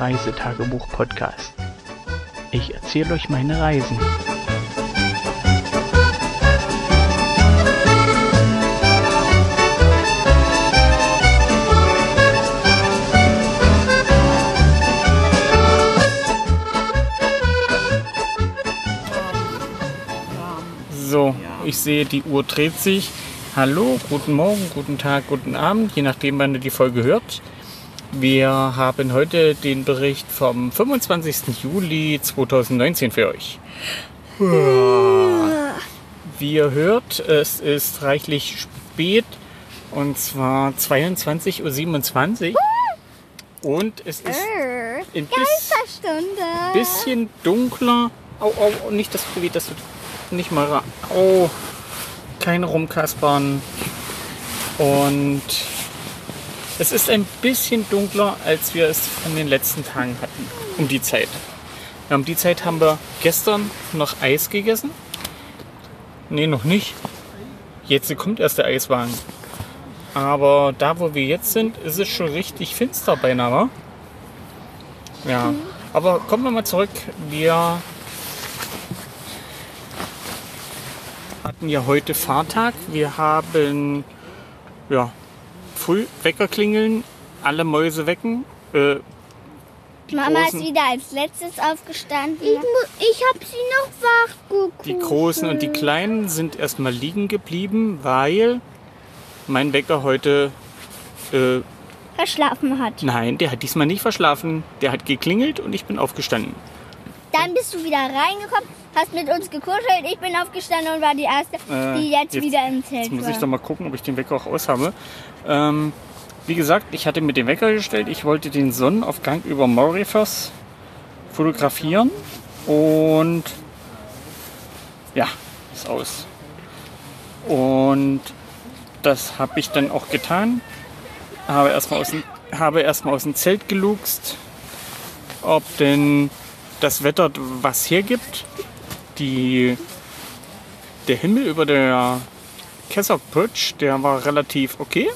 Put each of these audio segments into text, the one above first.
Reisetagebuch-Podcast. Ich erzähle euch meine Reisen. So, ich sehe, die Uhr dreht sich. Hallo, guten Morgen, guten Tag, guten Abend, je nachdem, wann ihr die Folge hört. Wir haben heute den Bericht vom 25. Juli 2019 für euch. Wie ihr hört, es ist reichlich spät und zwar 22.27 Uhr. Und es ist ein bisschen dunkler. Au, au, nicht, dass du, dass du nicht mal. ra- Oh, keine rumkaspern. Und es ist ein bisschen dunkler, als wir es von den letzten Tagen hatten. Um die Zeit. Ja, um die Zeit haben wir gestern noch Eis gegessen. Nee, noch nicht. Jetzt kommt erst der Eiswagen. Aber da, wo wir jetzt sind, ist es schon richtig finster beinahe. wa? Ja. Aber kommen wir mal zurück. Wir hatten ja heute Fahrtag. Wir haben ja, früh Wecker klingeln, alle Mäuse wecken. Äh, Mama ist großen, wieder als letztes aufgestanden. Ich, ich habe sie noch wach geguckt. die Großen und die Kleinen sind erstmal liegen geblieben, weil mein Wecker heute. Äh, verschlafen hat. nein, der hat diesmal nicht verschlafen. Der hat geklingelt und ich bin aufgestanden. Dann bist du wieder reingekommen, hast mit uns gekuschelt. Ich bin aufgestanden und war die Erste, Äh, die jetzt, jetzt- wieder im Zelt Jetzt muss war. ich doch mal gucken, ob ich den Wecker auch aus habe. Ähm, wie gesagt, ich hatte mir den Wecker gestellt. Ich wollte den Sonnenaufgang über Mauritius fotografieren. Und ja, ist aus. Und das habe ich dann auch getan. Habe erstmal aus, dem- habe erstmal aus dem Zelt geluchst, ob denn das Wetter was hergibt. Die, der Himmel über der Kessock Bridge, der war relativ okay.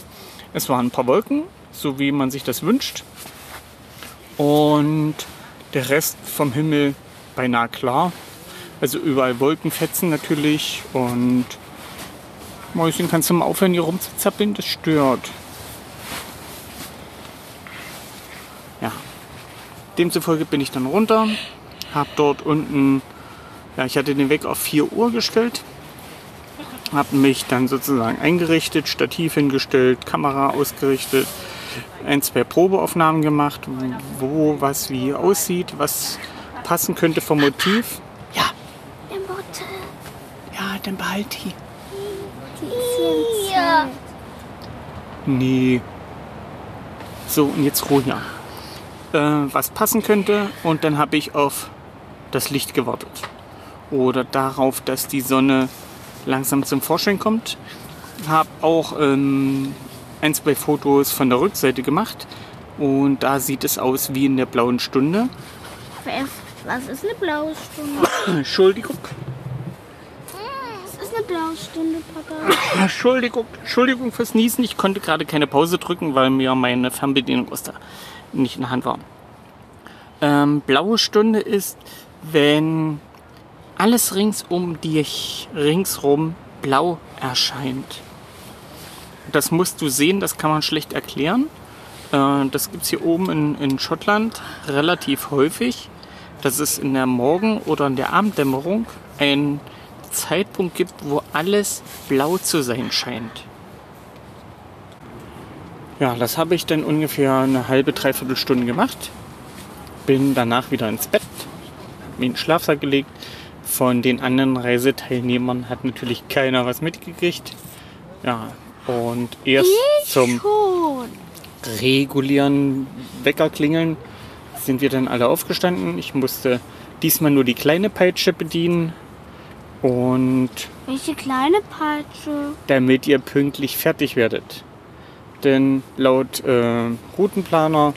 Es waren ein paar Wolken, so wie man sich das wünscht. Und der Rest vom Himmel beinahe klar. Also überall Wolkenfetzen natürlich. Und Mäuschen, kannst du mal aufhören, hier rumzuzappeln? Das stört. Ja. Demzufolge bin ich dann runter. Hab dort unten, ja, ich hatte den Weg auf 4 Uhr gestellt habe mich dann sozusagen eingerichtet, Stativ hingestellt, Kamera ausgerichtet, ein, zwei Probeaufnahmen gemacht, wo was wie aussieht, was passen könnte vom Motiv. Ja, ja, dann behalt die. Ja. Nee. So, und jetzt Roja. Äh, was passen könnte und dann habe ich auf das Licht gewartet. Oder darauf, dass die Sonne langsam zum Vorschein kommt. Habe auch ähm, ein, zwei Fotos von der Rückseite gemacht. Und da sieht es aus wie in der blauen Stunde. Was ist eine blaue Stunde? Entschuldigung. Was ist eine blaue Stunde, Papa? Entschuldigung, Entschuldigung fürs Niesen. Ich konnte gerade keine Pause drücken, weil mir meine Fernbedienung aus der, nicht in der Hand war. Ähm, blaue Stunde ist, wenn alles rings um dich, ringsrum blau erscheint. Das musst du sehen, das kann man schlecht erklären. Äh, das gibt es hier oben in, in Schottland relativ häufig, dass es in der Morgen- oder in der Abenddämmerung ein Zeitpunkt gibt, wo alles blau zu sein scheint. Ja, das habe ich dann ungefähr eine halbe, dreiviertel Stunde gemacht. Bin danach wieder ins Bett, in den Schlafsack gelegt. Von den anderen Reiseteilnehmern hat natürlich keiner was mitgekriegt. Ja, und erst zum Schon. regulären Weckerklingeln sind wir dann alle aufgestanden. Ich musste diesmal nur die kleine Peitsche bedienen. Und Welche kleine Peitsche? damit ihr pünktlich fertig werdet. Denn laut äh, Routenplaner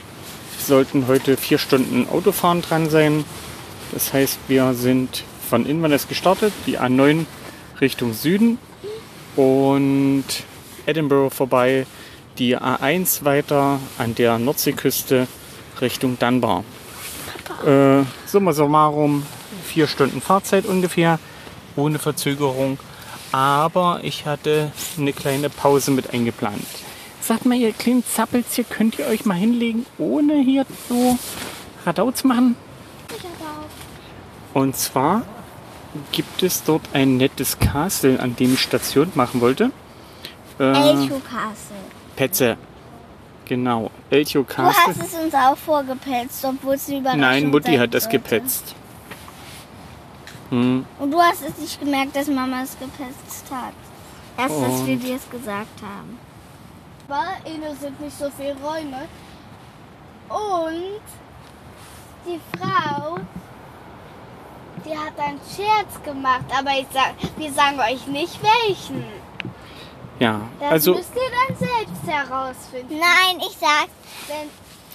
sollten heute vier Stunden Autofahren dran sein. Das heißt, wir sind von Inverness gestartet, die A9 Richtung Süden und Edinburgh vorbei, die A1 weiter an der Nordseeküste Richtung Dunbar. Äh, summa summarum vier Stunden Fahrzeit ungefähr, ohne Verzögerung. Aber ich hatte eine kleine Pause mit eingeplant. Sagt mal, ihr kleinen Zappels hier, könnt ihr euch mal hinlegen, ohne hier so Radau zu machen? Und zwar gibt es dort ein nettes Castle, an dem ich Station machen wollte. Äh, Elcho Castle. Petze. Genau, Elcho Du Castle. hast es uns auch vorgepetzt, obwohl es eine Überraschung Nein, Mutti hat das sollte. gepetzt. Hm, Und du hast es nicht gemerkt, dass Mama es gepetzt hat. Erst, dass wir dir es gesagt haben. Aber innen sind nicht so viele Räume. Und die Frau, die hat einen Scherz gemacht, aber ich sag, wir sagen euch nicht welchen. ja, Das also müsst ihr dann selbst herausfinden. Nein, ich sag. Denn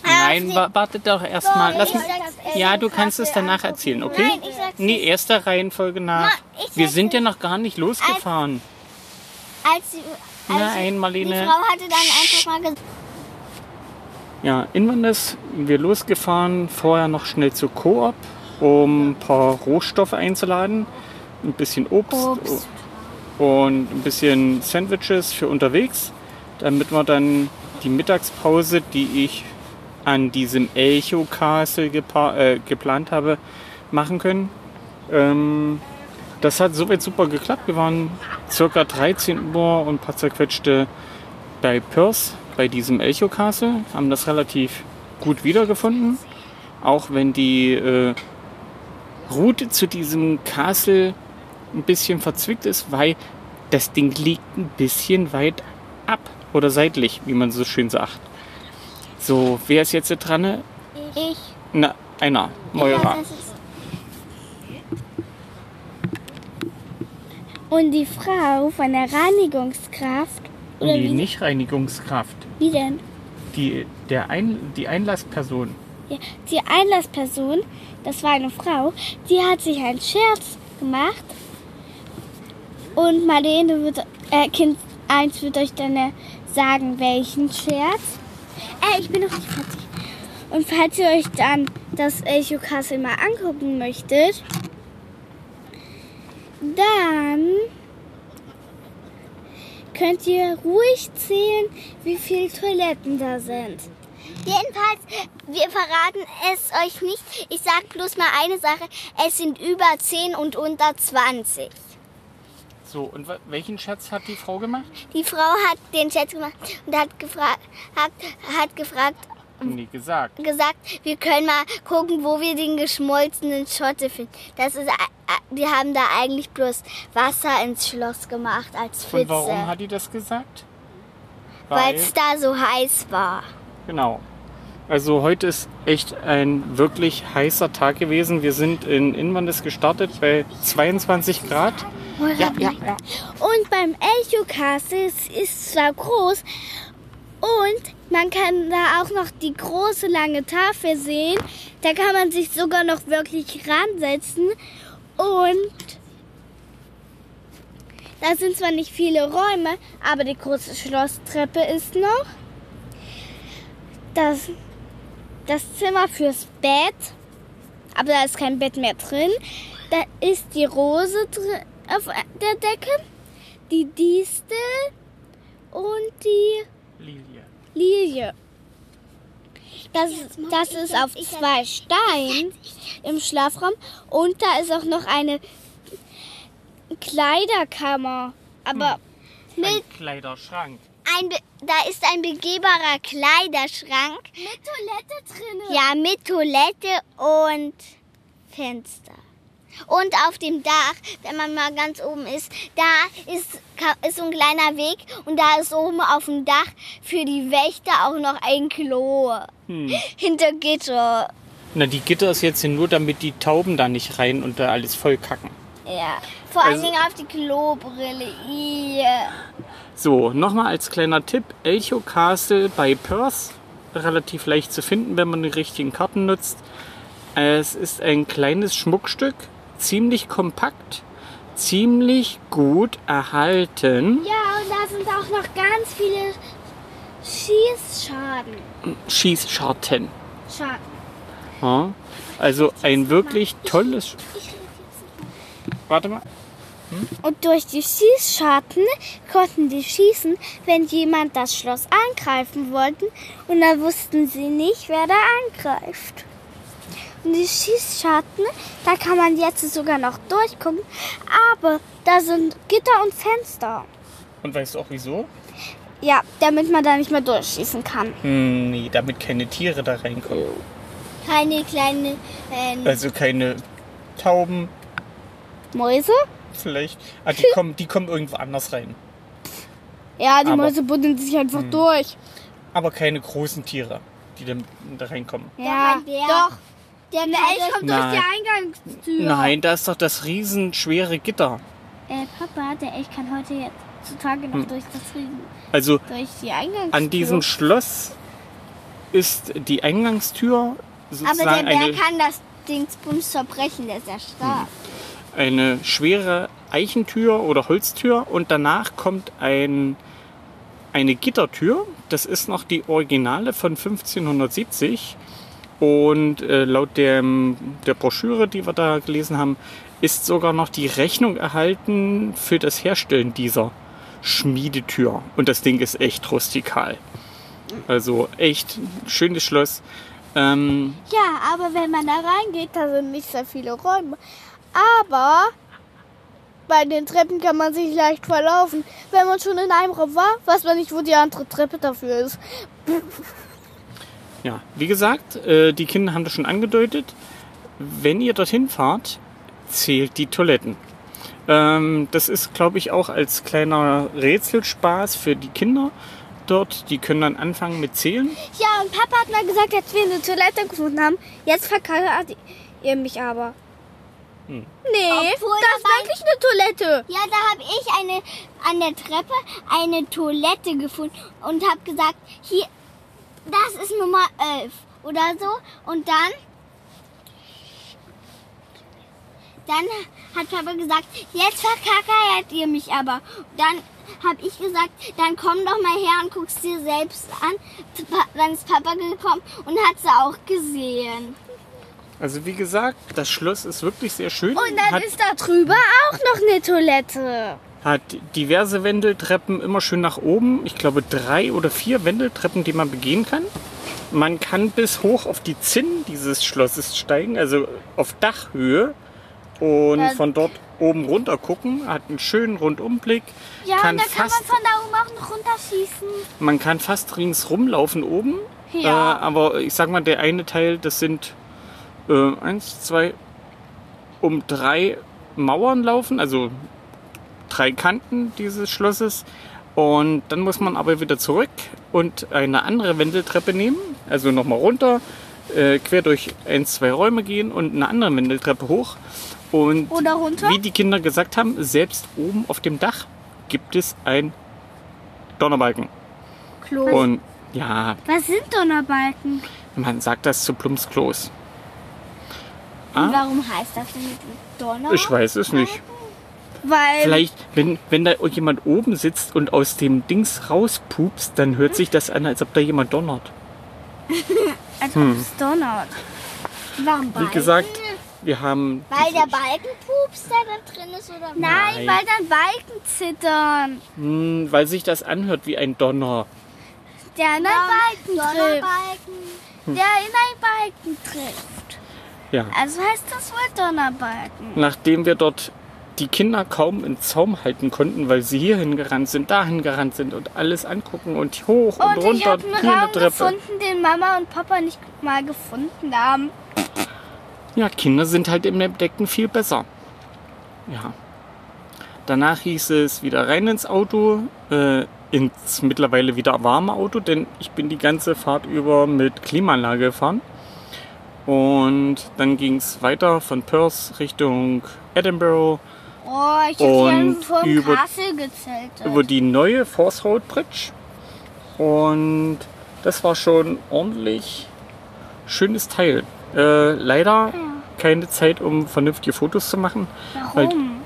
nein, wa wartet doch erstmal. Lass mich. sag's Ja, du kannst es danach angucken. erzählen, okay? Nein, ich sag's Nee, erster Reihenfolge nach. Wir sag's sind ja noch gar nicht losgefahren. Als sie, als Nein, die Marlene. Frau hatte dann einfach mal gesagt, Ja, Inwandes, wir losgefahren, vorher noch schnell zu Coop, um ein paar Rohstoffe einzuladen, ein bisschen Obst, Obst. und ein bisschen Sandwiches für unterwegs, damit wir dann die Mittagspause, die ich an diesem Elcho Castle äh, geplant habe, machen können. Ähm, das hat soweit super geklappt. Wir waren circa 13 Uhr und ein paar zerquetschte bei Perth, bei diesem Elcho Castle, haben das relativ gut wiedergefunden. Auch wenn die äh, Route zu diesem Castle ein bisschen verzwickt ist, weil das Ding liegt ein bisschen weit ab oder seitlich, wie man so schön sagt. So, wer ist jetzt dran? ich. Na, einer, Moira. Und die Frau von der Reinigungskraft, oder Die wie, Nicht-Reinigungskraft, wie denn? die, der Ein, die Einlassperson. Ja, die Einlassperson, das war eine Frau, die hat sich einen Scherz gemacht. Und Marlene wird, äh, Kind 1 wird euch dann sagen, welchen Scherz. Äh, ich bin noch nicht fertig. Und falls ihr euch dann das Echo Castle mal angucken möchtet, dann könnt ihr ruhig zählen, wie viele Toiletten da sind. Jedenfalls, wir verraten es euch nicht. Ich sag bloß mal eine Sache. Es sind über 10 und unter 20. So, und welchen Scherz hat die Frau gemacht? Die Frau hat den Chat gemacht und hat gefragt, hat, hat gefragt, Nee, gesagt. gesagt, wir können mal gucken, wo wir den geschmolzenen Schotte finden. Das ist, die haben da eigentlich bloß Wasser ins Schloss gemacht als Pfütze, Und warum hat die das gesagt? weil es da so heiß war. Genau. Also heute ist echt ein wirklich heißer Tag gewesen. Wir sind in Inwandes gestartet bei 22 Grad. Ja, ja, ja. Und beim Echo Castle es ist zwar groß und man kann da auch noch die große lange Tafel sehen. Da kann man sich sogar noch wirklich ransetzen und da sind zwar nicht viele Räume, aber die große Schlosstreppe ist noch. Das, das Zimmer fürs Bett, aber da ist kein Bett mehr drin. Da ist die Rose drin auf der Decke, die Distel und die Lilie. Lilie. Das, das ist auf zwei Steinen im Schlafraum und da ist auch noch eine Kleiderkammer. Aber Ein Kleiderschrank. Ein, be- da ist ein begehbarer Kleiderschrank. mit Toilette drin. Ja, mit Toilette und Fenster. Und auf dem Dach, wenn man mal ganz oben ist, da ist, ist so ein kleiner Weg und da ist oben auf dem Dach für die Wächter auch noch ein Klo. Hm. Hinter Gitter. Na, die Gitter ist jetzt nur, damit die Tauben da nicht rein und da alles voll kacken. Ja. Vor allen Also- Dingen auf die Klobrille. Ih. So, nochmal als kleiner Tipp: Elcho Castle bei Perth. Relativ leicht zu finden, wenn man die richtigen Karten nutzt. Es ist ein kleines Schmuckstück, ziemlich kompakt, ziemlich gut erhalten. Ja, und da sind auch noch ganz viele Schießschaden. Schießscharten. Schatten. Ja. Also ein wirklich tolles. Warte mal. Und durch die Schießscharten konnten die schießen, wenn jemand das Schloss angreifen wollte. Und dann wussten sie nicht, wer da angreift. Und die Schießscharten, da kann man jetzt sogar noch durchgucken. Aber da sind Gitter und Fenster. Und weißt du auch wieso? Ja, damit man da nicht mehr durchschießen kann. Hm, nee, damit keine Tiere da reinkommen. Keine kleine. Äh, Also keine Tauben, Mäuse? Vielleicht. Ah, die kommen, die kommen irgendwo anders rein. Ja, die Aber- Mäuse buddeln sich einfach durch. Aber keine großen Tiere, die dann da reinkommen. Ja, ein Bär. doch. der Elch kommt durch Nein. die Eingangstür. Nein, da ist doch das riesenschwere Gitter. Äh, Papa, der Elch kann heute jetzt zutage noch durch das Riesen, Also durch die Eingangstür. an diesem Schloss ist die Eingangstür Aber sozusagen der Bär eine, kann das Dingsbums zerbrechen, der ist ja stark. Eine schwere Eichentür oder Holztür und danach kommt ein, eine Gittertür. Das ist noch die Originale von 1570 und äh, laut dem, der Broschüre, die wir da gelesen haben, ist sogar noch die Rechnung erhalten für das Herstellen dieser Schmiedetür. Und das Ding ist echt rustikal. Also echt schönes Schloss. Ähm, Ja, aber wenn man da reingeht, da sind nicht sehr viele Räume. Aber bei den Treppen kann man sich leicht verlaufen. Wenn man schon in einem Raum war, weiß man nicht, wo die andere Treppe dafür ist. Ja, wie gesagt, äh, die Kinder haben das schon angedeutet. Wenn ihr dorthin fahrt, zählt die Toiletten. Ähm, das ist, glaube ich, auch als kleiner Rätselspaß für die Kinder dort. Die können dann anfangen mit Zählen. Ja, und Papa hat mal gesagt, als wir eine Toilette gefunden haben, jetzt verkackt ihr mich aber. Hm. Nee, Obwohl das ist wirklich eine Toilette. Ja, da habe ich eine an der Treppe eine Toilette gefunden und habe gesagt, hier, das ist Nummer 11 oder so. Und dann, dann hat Papa gesagt, jetzt verkackert ihr mich aber. Dann habe ich gesagt, dann komm doch mal her und guck's dir selbst an. Dann ist Papa gekommen und hat sie auch gesehen. Also wie gesagt, das Schloss ist wirklich sehr schön. Und dann hat, ist da drüber auch noch eine Toilette. hat diverse Wendeltreppen immer schön nach oben. Ich glaube drei oder vier Wendeltreppen, die man begehen kann. Man kann bis hoch auf die Zinnen dieses Schlosses steigen, also auf Dachhöhe. Und Ja. von dort oben runter gucken. Hat einen schönen Rundumblick. Ja, kann und da kann fast, man von da oben auch noch runterschießen. man kann fast ringsrum laufen oben. Ja. Äh, aber ich sag mal, der eine Teil, das sind äh, eins, zwei, um drei Mauern laufen, also drei Kanten dieses Schlosses. Und dann muss man aber wieder zurück und eine andere Wendeltreppe nehmen, also nochmal runter, äh, quer durch ein, zwei Räume gehen und eine andere Wendeltreppe hoch. Und wie die Kinder gesagt haben, selbst oben auf dem Dach gibt es ein Donnerbalken. Klo. Und ja, Was sind Donnerbalken? man sagt das zu Plumpsklos. Und Ah, warum heißt das denn mit Donner? ich weiß es nicht. Weil Vielleicht, wenn, wenn da jemand oben sitzt und aus dem Dings rauspupst, dann hört sich das an, als ob da jemand donnert. als ob es donnert. Warum Wie Balken? gesagt, wir haben. Weil der Balkenpups, der da drin ist, oder Nein, Nein. weil dann Balken zittern. Hm, weil sich das anhört wie ein Donner. Der in einen Balken trifft. Donnerbalken. Der in einen Balken trifft. Ja. Also heißt das wohl Donnerbalken. Nachdem wir dort die Kinder kaum im Zaum halten konnten, weil sie hierhin gerannt sind, dahin gerannt sind und alles angucken und hoch und, Und ich runter, habe einen Raum Treppe. gefunden, den Mama und Papa nicht mal gefunden haben. Ja, Kinder sind halt im Entdecken viel besser. Ja. Danach hieß es wieder rein ins Auto, äh, ins mittlerweile wieder warme Auto, denn ich bin die ganze Fahrt über mit Klimaanlage gefahren. Und dann ging es weiter von Perth Richtung Edinburgh Oh, ich habe Und hier vor dem über- Castle gezeltet. über die neue Force Road Bridge. Und das war schon ordentlich schönes Teil. Äh, leider keine Zeit, um vernünftige Fotos zu machen, Warum?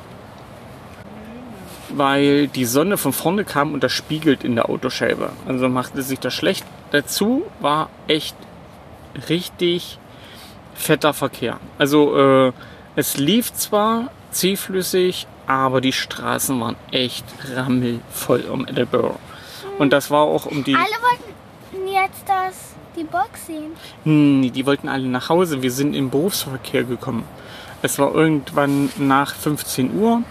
weil die Sonne von vorne kam und das spiegelt in der Autoscheibe. Also machte sich das schlecht. Dazu war echt richtig fetter Verkehr. Also äh, es lief zwar zähflüssig, aber die Straßen waren echt rammelvoll um Edinburgh. Und das war auch um die... Alle wollten jetzt das, die Box sehen. Nee, die wollten alle nach Hause. Wir sind im Berufsverkehr gekommen. Es war irgendwann nach 15 Uhr,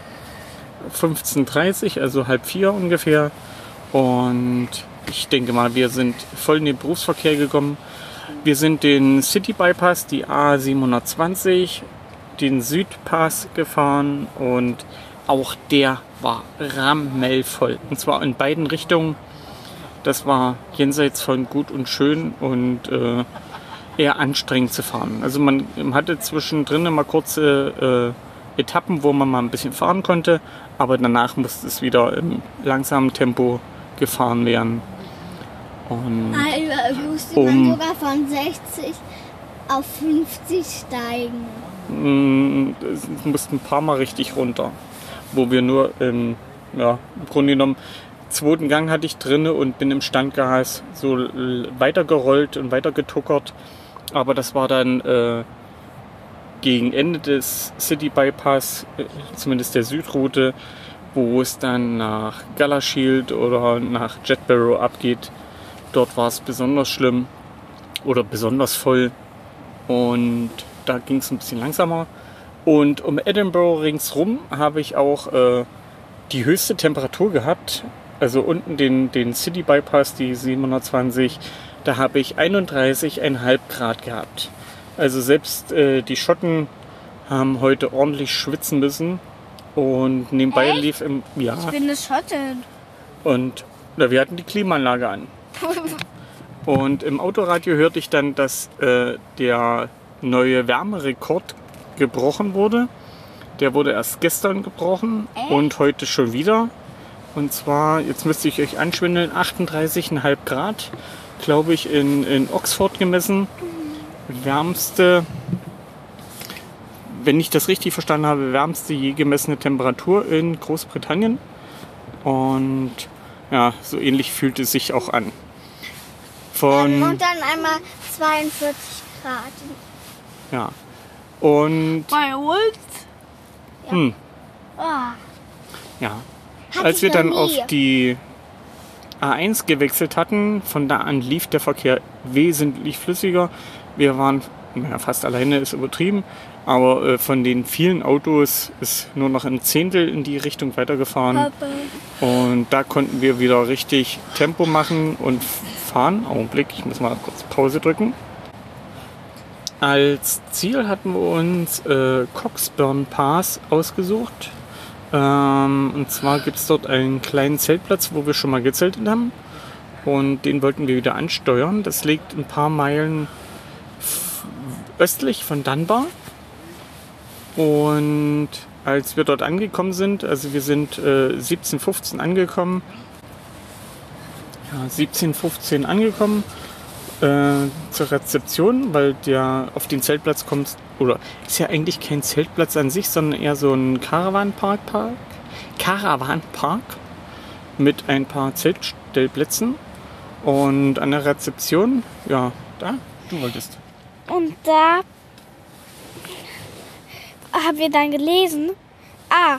15.30 Uhr, also halb vier ungefähr. Und ich denke mal, wir sind voll in den Berufsverkehr gekommen. Wir sind den City Bypass, die A720, den Südpass gefahren und auch der war rammelvoll. Und zwar in beiden Richtungen. Das war jenseits von gut und schön und äh, eher anstrengend zu fahren. Also man hatte zwischendrin immer kurze äh, Etappen, wo man mal ein bisschen fahren konnte, aber danach musste es wieder im langsamen Tempo gefahren werden. Und Also musste Um- man sogar von 60 auf 50 steigen. es mussten ein paar Mal richtig runter, wo wir nur im, ja, im Grunde genommen zweiten Gang hatte ich drinne und bin im Standgas so weitergerollt und weitergetuckert. Aber das war dann äh, gegen Ende des City Bypass, äh, zumindest der Südroute, wo es dann nach Galashield oder nach Jetbarrow abgeht. Dort war es besonders schlimm oder besonders voll und da ging es ein bisschen langsamer. Und um Edinburgh ringsrum habe ich auch äh, die höchste Temperatur gehabt. Also unten den, den City Bypass, die 720, da habe ich 31,5 Grad gehabt. Also selbst äh, die Schotten haben heute ordentlich schwitzen müssen. Und nebenbei Echt? lief im. Ja. Ich bin eine Schottin. Und na, wir hatten die Klimaanlage an. Und im Autoradio hörte ich dann, dass äh, der neue Wärmerekord gebrochen wurde. Der wurde erst gestern gebrochen Echt? und heute schon wieder. Und zwar, jetzt müsste ich euch anschwindeln, 38,5 Grad, glaube ich, in, in Oxford gemessen. Wärmste, wenn ich das richtig verstanden habe, wärmste je gemessene Temperatur in Großbritannien. Und ja, so ähnlich fühlt es sich auch an. Von, Und dann einmal 42 Grad. ja. Und, Bei uns? hm, Ah, ja. Als wir dann nie. auf die A1 gewechselt hatten, von da an lief der Verkehr wesentlich flüssiger. Wir waren naja, fast alleine, ist übertrieben, aber äh, von den vielen Autos ist nur noch ein Zehntel in die Richtung weitergefahren. Papa. Und da konnten wir wieder richtig Tempo machen und fahren. Augenblick, ich muss mal kurz Pause drücken. Als Ziel hatten wir uns äh, Coxburn Pass ausgesucht. Ähm, und zwar gibt es dort einen kleinen Zeltplatz, wo wir schon mal gezeltet haben. Und den wollten wir wieder ansteuern. Das liegt ein paar Meilen östlich von Dunbar. Und als wir dort angekommen sind, also wir sind äh, 17.15 angekommen, ja, 17.15 angekommen äh, zur Rezeption, weil der auf den Zeltplatz kommt, oder ist ja eigentlich kein Zeltplatz an sich, sondern eher so ein Caravanpark, Park, Caravanpark mit ein paar Zeltstellplätzen. Und an der Rezeption, ja, da, du wolltest. Und da haben wir dann gelesen, ah,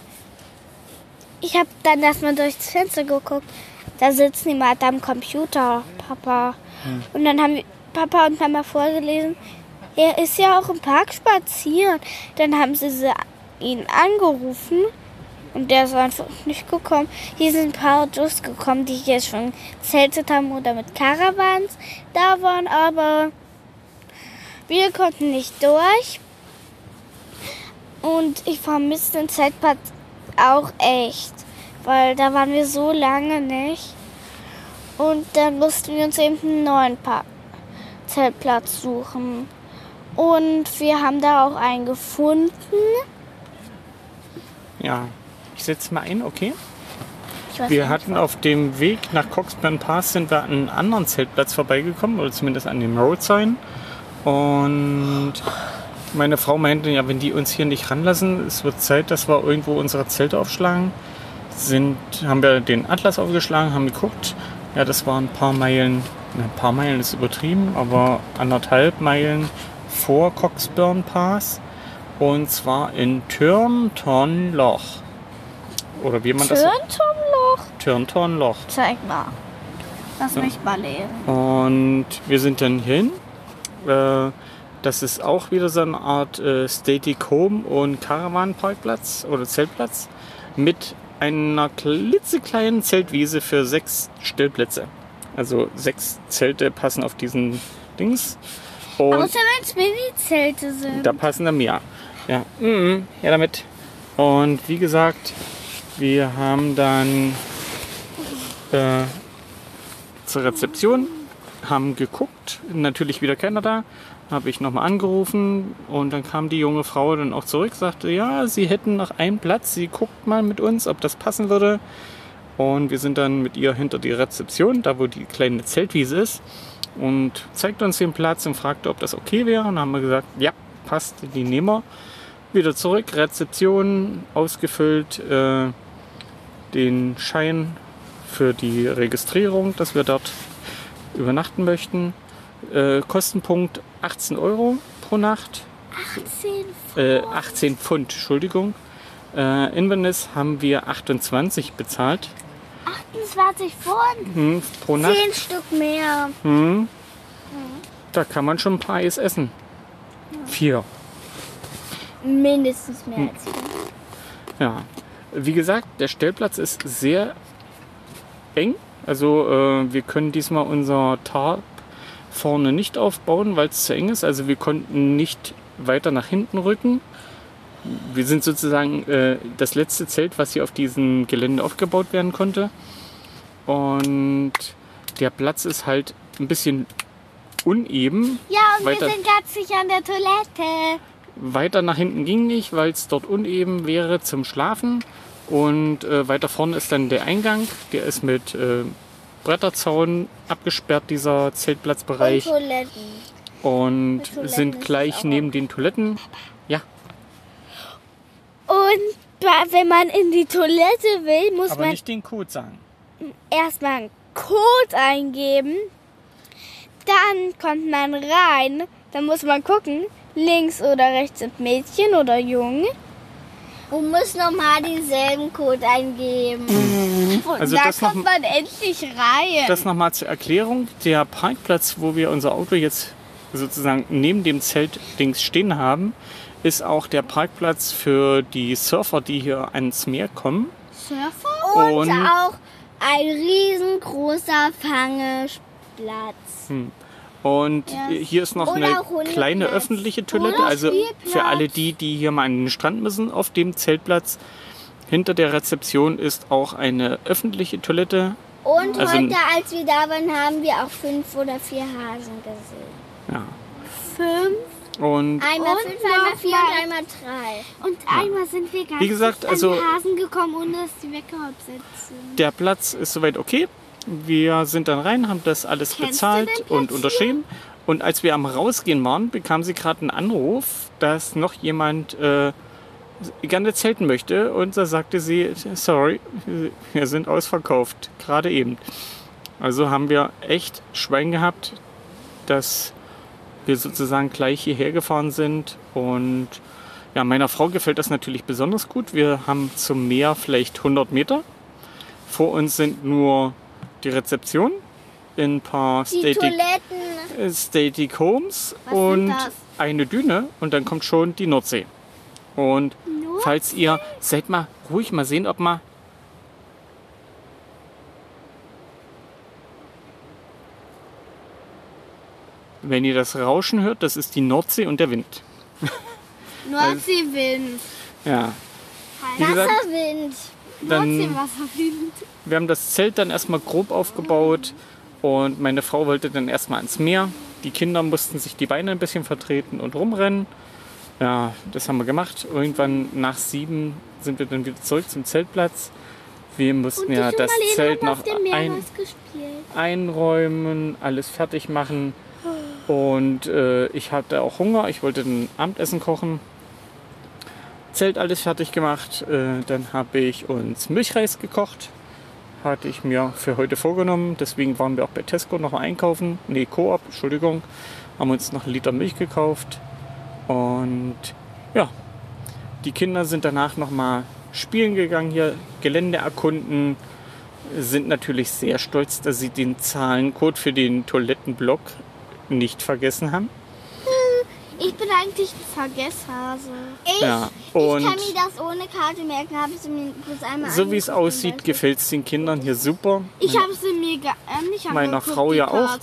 ich habe dann erstmal durchs Fenster geguckt, da sitzt jemand am Computer, Papa. Und dann haben Papa und Mama vorgelesen, er ist ja auch im Park spazieren. Dann haben sie, sie ihn angerufen und der ist einfach nicht gekommen. Hier sind ein paar Autos gekommen, die hier schon zeltet haben oder mit Caravans da waren, aber wir konnten nicht durch. Und ich vermisse den Zeltplatz auch echt, weil da waren wir so lange nicht. Und dann mussten wir uns eben einen neuen Park Zeltplatz suchen. Und wir haben da auch einen gefunden. Ja, ich setze mal ein, okay? Wir hatten auf dem Weg nach Coxburn Pass sind wir an einem anderen Zeltplatz vorbeigekommen, oder zumindest an dem Road Sign. Und meine Frau meinte, ja, wenn die uns hier nicht ranlassen, es wird Zeit, dass wir irgendwo unsere Zelte aufschlagen. Sind, haben wir den Atlas aufgeschlagen, haben geguckt. Ja, das waren ein paar Meilen ein paar Meilen ist übertrieben, aber anderthalb Meilen vor Coxburn Pass. Und zwar in Turnton Loch. Oder wie man das Turnturmloch? Turnton Loch. Zeig mal. Lass mich mal lesen. Und wir sind dann hin. Äh, das ist auch wieder so eine Art äh, Static Home und Caravan Parkplatz oder Zeltplatz mit einer klitzekleinen Zeltwiese für sechs Stellplätze. Also sechs Zelte passen auf diesen Dings. Und Außer wenn es Mini-Zelte sind. da passen dann mehr. Ja, mhm, ja damit. Und wie gesagt, wir haben dann äh, zur Rezeption, haben geguckt, natürlich wieder keiner da. Habe ich nochmal angerufen und dann kam die junge Frau dann auch zurück, sagte, ja, sie hätten noch einen Platz, sie guckt mal mit uns, ob das passen würde. Und wir sind dann mit ihr hinter die Rezeption, da wo die kleine Zeltwiese ist, und zeigte uns den Platz und fragte, ob das okay wäre. Und dann haben wir gesagt, ja, passt, die nehmen wir. Wieder zurück, Rezeption ausgefüllt, äh, den Schein für die Registrierung, dass wir dort übernachten möchten. Äh, Kostenpunkt 18 Euro pro Nacht. 10 Äh, 18 Pfund, Entschuldigung. Äh, Inverness haben wir 28 bezahlt 28 Pfund. hm, pro Nacht. Zehn Stück mehr. Hm. Da kann man schon ein paar Eis essen. Vier. Mindestens mehr als fünf. Ja. Wie gesagt, der Stellplatz ist sehr eng. Also äh, wir können diesmal unser Tarp vorne nicht aufbauen, weil es zu eng ist. Also wir konnten nicht weiter nach hinten rücken. Wir sind sozusagen äh, das letzte Zelt, was hier auf diesem Gelände aufgebaut werden konnte. Und der Platz ist halt ein bisschen uneben. Ja, und Weiter. wir sind ganz sicher an der Toilette. Weiter nach hinten ging nicht, weil es dort uneben wäre zum Schlafen. Und äh, weiter vorne ist dann der Eingang. Der ist mit äh, Bretterzaun abgesperrt, dieser Und Zeltplatzbereich. Toiletten. Und Toiletten sind gleich neben den Toiletten. Ja, Und wenn man in die Toilette will, muss aber man nicht den Code sagen. erstmal einen Code eingeben. Dann kommt man rein. Dann muss man gucken, links oder rechts sind Mädchen oder Jungen. Du musst nochmal denselben Code eingeben. Und Also da das noch- kommt man endlich rein. Das nochmal zur Erklärung. Der Parkplatz, wo wir unser Auto jetzt sozusagen neben dem Zeltdings stehen haben, ist auch der Parkplatz für die Surfer, die hier ans Meer kommen. Surfer? Und, Und- auch ein riesengroßer Fangeplatz. Und Ja. hier ist noch Oder eine kleine öffentliche Toilette. Also für alle die, die hier mal an den Strand müssen, auf dem Zeltplatz. Hinter der Rezeption ist auch eine öffentliche Toilette. Und Also- heute, als wir da waren, haben wir auch fünf oder vier Hasen gesehen. Ja. Fünf. Und Einmal Und fünf, einmal vier und einmal drei. Und einmal sind wir ganz Wie gesagt, also- an die Hasen gekommen, ohne dass die weggehopst sind. der Platz ist soweit okay. Wir sind dann rein, haben das alles Kennst bezahlt und unterschrieben. Und als wir am Rausgehen waren, bekam sie gerade einen Anruf, dass noch jemand äh, gerne zelten möchte. Und da sagte sie, sorry, wir sind ausverkauft, gerade eben. Also haben wir echt Schwein gehabt, dass wir sozusagen gleich hierher gefahren sind. Und ja, meiner Frau gefällt das natürlich besonders gut. Wir haben zum Meer vielleicht 100 Meter. Vor uns sind nur die Rezeption, ein paar Die Static, äh, Static Homes Was und eine Düne und dann kommt schon die Nordsee. Und falls ihr, seid mal ruhig mal sehen, ob mal Wenn ihr das Rauschen hört, das ist die Nordsee und der Wind. Nordseewind. Ja. Wie gesagt, Wasserwind. Dann, wir haben das Zelt dann erstmal grob aufgebaut und meine Frau wollte dann erstmal ans Meer. Die Kinder mussten sich die Beine ein bisschen vertreten und rumrennen. Ja, das haben wir gemacht. Irgendwann nach sieben sind wir dann wieder zurück zum Zeltplatz. Wir mussten ja das Zelt noch ein, einräumen, alles fertig machen. Und äh, ich hatte auch Hunger. Ich wollte ein Abendessen kochen. Zelt alles fertig gemacht. Äh, dann habe ich uns Milchreis gekocht. hatte ich mir für heute vorgenommen. Deswegen waren wir auch bei Tesco noch mal einkaufen. Nee, Coop, Entschuldigung. Haben uns noch einen Liter Milch gekauft. Und ja, die Kinder sind danach noch mal spielen gegangen, hier Gelände erkunden. Sind natürlich sehr stolz, dass sie den Zahlencode für den Toilettenblock nicht vergessen haben. Ich bin eigentlich ein Vergesshase. Ich, Ja, ich kann mir das ohne Karte merken, habe ich mir bloß einmal So wie es aussieht, gefällt es den Kindern hier super. Ich habe sie mir gar nicht Meiner Frau ja auch.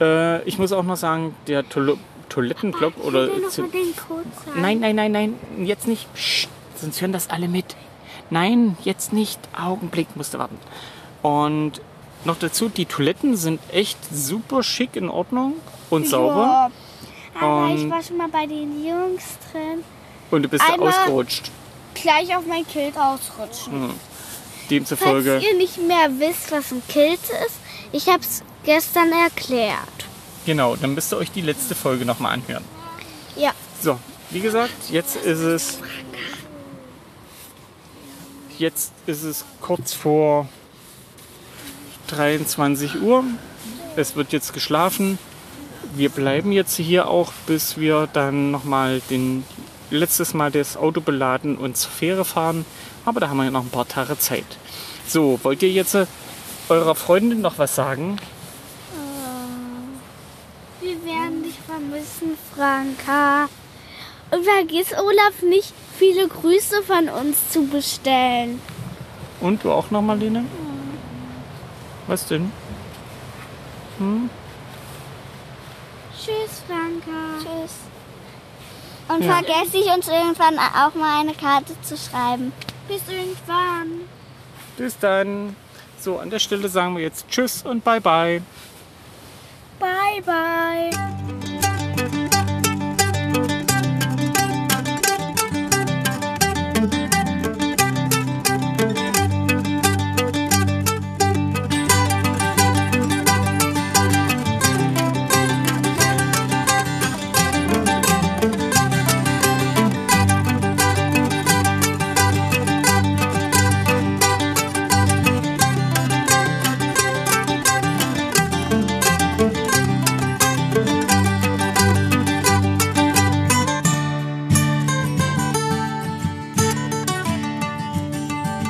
Äh, ich muss auch noch sagen, der Toil Toilettenblock oder. Ich will den Code sagen. Nein, nein, nein, nein, jetzt nicht. Psst, sonst hören das alle mit. Nein, jetzt nicht. Augenblick, musste warten. Und noch dazu, die Toiletten sind echt super schick in Ordnung und sauber. Ja. Aber ich war schon mal bei den Jungs drin. Und du bist Einmal- ausgerutscht. Gleich auf mein Kilt ausrutschen. Hm. Demzufolge. Falls ihr nicht mehr wisst, was ein Kilt ist, ich habe es gestern erklärt. Genau, dann müsst ihr euch die letzte Folge nochmal anhören. Ja. So, wie gesagt, jetzt ist es. Jetzt ist es kurz vor 23 Uhr. Es wird jetzt geschlafen. Wir bleiben jetzt hier auch, bis wir dann nochmal den letztes Mal das Auto beladen und zur Fähre fahren. Aber da haben wir ja noch ein paar Tage Zeit. So, wollt ihr jetzt äh, eurer Freundin noch was sagen? Wir werden dich vermissen, Franka. Und vergiss Olaf nicht, viele Grüße von uns zu bestellen. Und du auch noch, Marlene? Was denn? Tschüss, Franka. Tschüss. Und Ja. vergesse ich uns irgendwann auch mal eine Karte zu schreiben. Bis irgendwann. Bis dann. So, an der Stelle sagen wir jetzt Tschüss und Bye Bye.